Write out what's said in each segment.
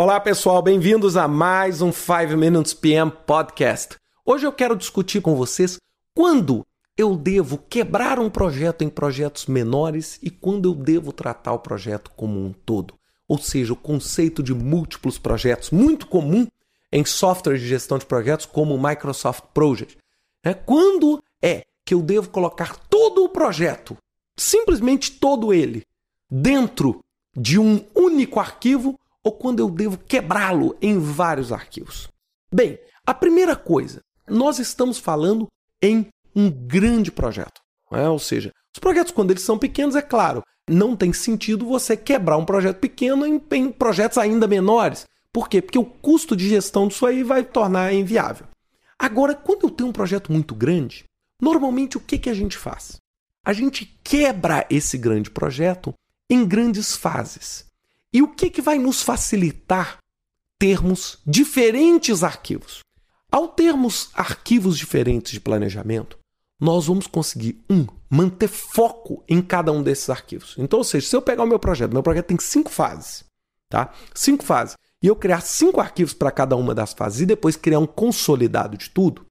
Olá pessoal, bem-vindos a mais um 5 Minutes PM Podcast. Hoje eu quero discutir com vocês quando eu devo quebrar um projeto em projetos menores e quando eu devo tratar o projeto como um todo. Ou seja, o conceito de múltiplos projetos, muito comum em softwares de gestão de projetos como o Microsoft Project. É quando é que eu devo colocar todo o projeto, simplesmente todo ele, dentro de um único arquivo ou quando eu devo quebrá-lo em vários arquivos? Bem, a primeira coisa, nós estamos falando em um grande projeto. É? Ou seja, os projetos, quando eles são pequenos, é claro, não tem sentido você quebrar um projeto pequeno em, em projetos ainda menores. Por quê? Porque o custo de gestão disso aí vai tornar inviável. Agora, quando eu tenho um projeto muito grande, normalmente o que, que a gente faz? A gente quebra esse grande projeto em grandes fases. E o que, que vai nos facilitar termos diferentes arquivos? Ao termos arquivos diferentes de planejamento, nós vamos conseguir, um, manter foco em cada um desses arquivos. Então, ou seja, se eu pegar o meu projeto, meu projeto tem cinco fases, tá? Cinco fases. E eu criar cinco arquivos para cada uma das fases e depois criar um consolidado de tudo,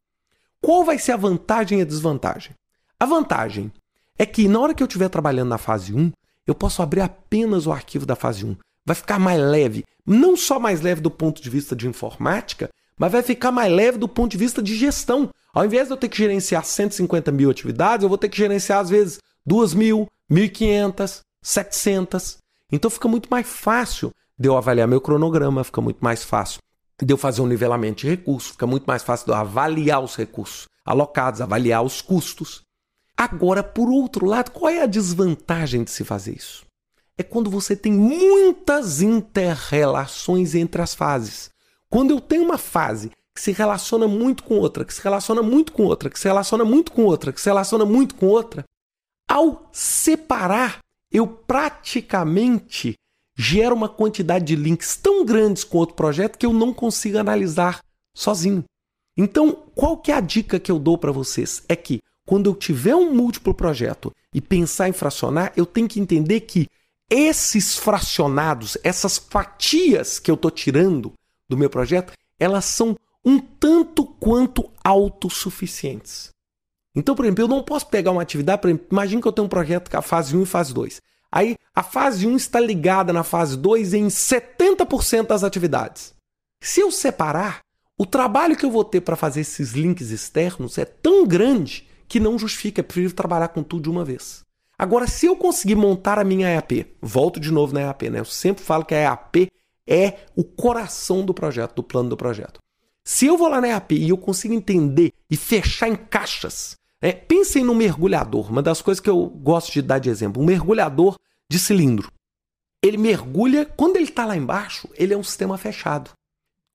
qual vai ser a vantagem e a desvantagem? A vantagem é que na hora que eu estiver trabalhando na fase 1, eu posso abrir apenas o arquivo da fase 1. Vai ficar mais leve. Não só mais leve do ponto de vista de informática, mas vai ficar mais leve do ponto de vista de gestão. Ao invés de eu ter que gerenciar 150 mil atividades, eu vou ter que gerenciar, às vezes, 2 mil, 1.500, 700. Então fica muito mais fácil de eu avaliar meu cronograma, fica muito mais fácil de eu fazer um nivelamento de recursos, fica muito mais fácil de eu avaliar os recursos alocados, avaliar os custos. Agora, por outro lado, qual é a desvantagem de se fazer isso? É quando você tem muitas interrelações entre as fases. Quando eu tenho uma fase que se relaciona muito com outra, que se relaciona muito com outra, que se relaciona muito com outra, que se relaciona muito com outra, ao separar, eu praticamente gero uma quantidade de links tão grandes com outro projeto que eu não consigo analisar sozinho. Então, qual que é a dica que eu dou para vocês? É que quando eu tiver um múltiplo projeto e pensar em fracionar, eu tenho que entender que esses fracionados, essas fatias que eu estou tirando, do meu projeto, elas são um tanto quanto autossuficientes. Então, por exemplo, eu não posso pegar uma atividade, por exemplo, imagine que eu tenho um projeto com a fase 1 e fase 2. Aí a fase 1 está ligada na fase 2 em 70% das atividades. Se eu separar, o trabalho que eu vou ter para fazer esses links externos é tão grande que não justifica, é prefiro trabalhar com tudo de uma vez. Agora, se eu conseguir montar a minha EAP, volto de novo na EAP, né? Eu sempre falo que a EAP é o coração do projeto, do plano do projeto. Se eu vou lá na EAP e eu consigo entender e fechar em caixas, é, pensem no mergulhador, uma das coisas que eu gosto de dar de exemplo, um mergulhador de cilindro. Ele mergulha, quando ele está lá embaixo, ele é um sistema fechado.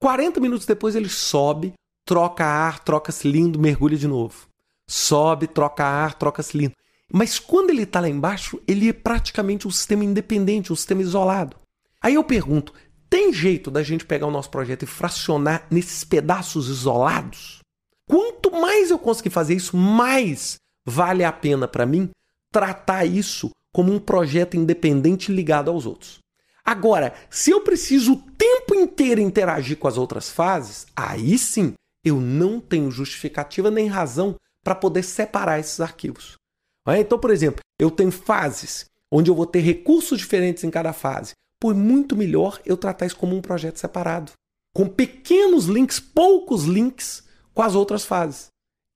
40 minutos depois ele sobe, troca ar, troca cilindro, mergulha de novo. Sobe, troca ar, troca cilindro. Mas quando ele está lá embaixo, ele é praticamente um sistema independente, um sistema isolado. Aí eu pergunto: tem jeito da gente pegar o nosso projeto e fracionar nesses pedaços isolados? Quanto mais eu conseguir fazer isso, mais vale a pena para mim tratar isso como um projeto independente ligado aos outros. Agora, se eu preciso o tempo inteiro interagir com as outras fases, aí sim eu não tenho justificativa nem razão para poder separar esses arquivos. Então, por exemplo, eu tenho fases onde eu vou ter recursos diferentes em cada fase por muito melhor eu tratar isso como um projeto separado, com pequenos links, poucos links com as outras fases.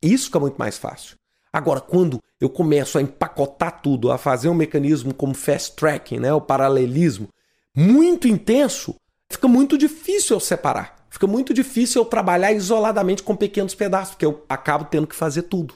Isso fica muito mais fácil. Agora, quando eu começo a empacotar tudo, a fazer um mecanismo como fast tracking, né, o paralelismo, muito intenso, fica muito difícil eu separar. Fica muito difícil eu trabalhar isoladamente com pequenos pedaços, porque eu acabo tendo que fazer tudo.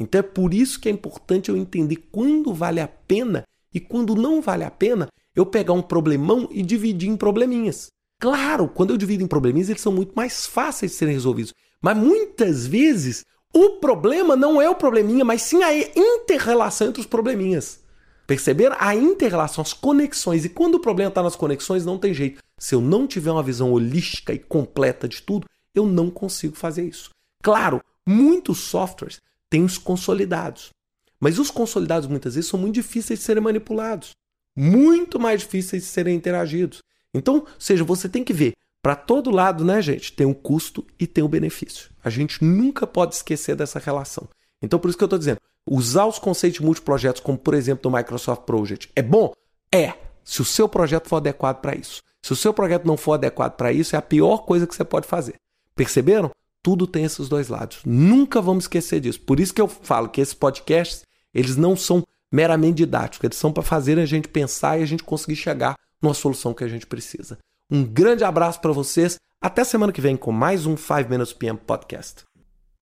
Então é por isso que é importante eu entender quando vale a pena e quando não vale a pena eu pegar um problemão e dividir em probleminhas. Claro, quando eu divido em probleminhas, eles são muito mais fáceis de serem resolvidos. Mas muitas vezes o problema não é o probleminha, mas sim a interrelação entre os probleminhas. Perceber a interrelação, as conexões. E quando o problema está nas conexões, não tem jeito. Se eu não tiver uma visão holística e completa de tudo, eu não consigo fazer isso. Claro, muitos softwares têm os consolidados. Mas os consolidados muitas vezes são muito difíceis de serem manipulados muito mais difíceis de serem interagidos. Então, seja, você tem que ver para todo lado, né, gente? Tem o um custo e tem o um benefício. A gente nunca pode esquecer dessa relação. Então, por isso que eu estou dizendo, usar os conceitos de multiprojetos, como por exemplo do Microsoft Project, é bom? É, se o seu projeto for adequado para isso. Se o seu projeto não for adequado para isso, é a pior coisa que você pode fazer. Perceberam? Tudo tem esses dois lados. Nunca vamos esquecer disso. Por isso que eu falo que esses podcasts, eles não são meramente didáticos, eles são para fazer a gente pensar e a gente conseguir chegar numa solução que a gente precisa. Um grande abraço para vocês. Até semana que vem com mais um 5 Minutes PM Podcast.